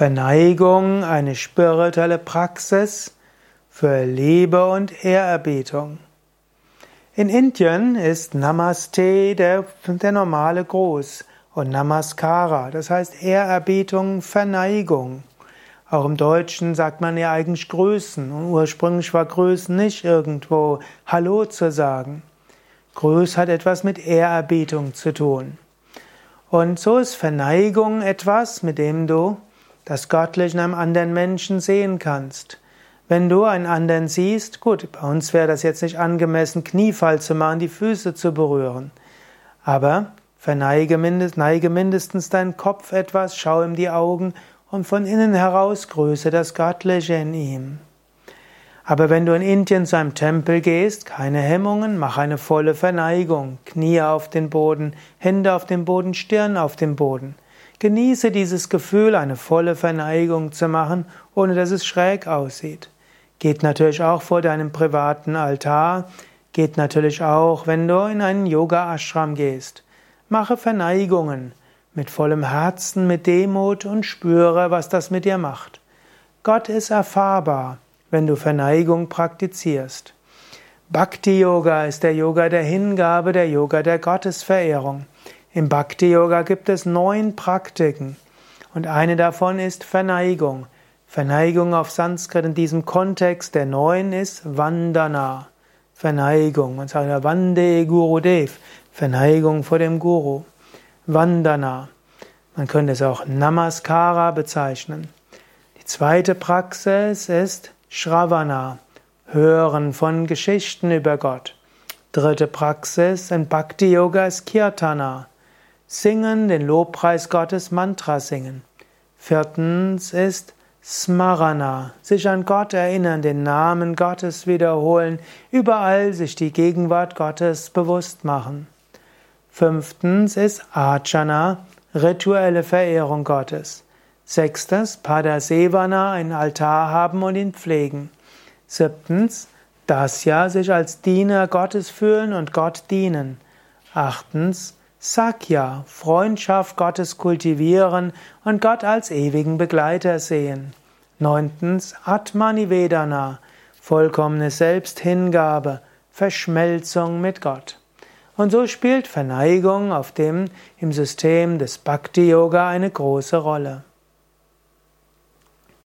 Verneigung eine spirituelle Praxis für Liebe und Ehrerbietung. In Indien ist Namaste der, der normale Gruß und Namaskara, das heißt Ehrerbietung, Verneigung. Auch im Deutschen sagt man ja eigentlich Grüßen und ursprünglich war Grüßen nicht irgendwo Hallo zu sagen. Grüß hat etwas mit Ehrerbietung zu tun. Und so ist Verneigung etwas, mit dem du das Göttliche in einem anderen Menschen sehen kannst. Wenn du einen anderen siehst, gut, bei uns wäre das jetzt nicht angemessen, Kniefall zu machen, die Füße zu berühren. Aber verneige mindest, neige mindestens deinen Kopf etwas, schau ihm die Augen und von innen heraus grüße das Göttliche in ihm. Aber wenn du in Indien zu einem Tempel gehst, keine Hemmungen, mach eine volle Verneigung, Knie auf den Boden, Hände auf dem Boden, Stirn auf dem Boden. Genieße dieses Gefühl, eine volle Verneigung zu machen, ohne dass es schräg aussieht. Geht natürlich auch vor deinem privaten Altar, geht natürlich auch, wenn du in einen Yoga-Ashram gehst. Mache Verneigungen mit vollem Herzen, mit Demut und spüre, was das mit dir macht. Gott ist erfahrbar, wenn du Verneigung praktizierst. Bhakti Yoga ist der Yoga der Hingabe, der Yoga der Gottesverehrung. Im Bhakti Yoga gibt es neun Praktiken und eine davon ist Verneigung. Verneigung auf Sanskrit in diesem Kontext der neun ist Vandana. Verneigung. Und sagt Vande Gurudev. Verneigung vor dem Guru. Vandana. Man könnte es auch Namaskara bezeichnen. Die zweite Praxis ist Shravana. Hören von Geschichten über Gott. Dritte Praxis in Bhakti Yoga ist Kirtana. Singen, den Lobpreis Gottes, Mantra singen. Viertens ist Smarana, sich an Gott erinnern, den Namen Gottes wiederholen, überall sich die Gegenwart Gottes bewusst machen. Fünftens ist Archana, rituelle Verehrung Gottes. Sechstens, Padasevana, einen Altar haben und ihn pflegen. Siebtens, Dasya, sich als Diener Gottes fühlen und Gott dienen. Achtens, Sakya, Freundschaft Gottes kultivieren und Gott als ewigen Begleiter sehen. Neuntens, Atmanivedana, vollkommene Selbsthingabe, Verschmelzung mit Gott. Und so spielt Verneigung auf dem, im System des Bhakti Yoga eine große Rolle.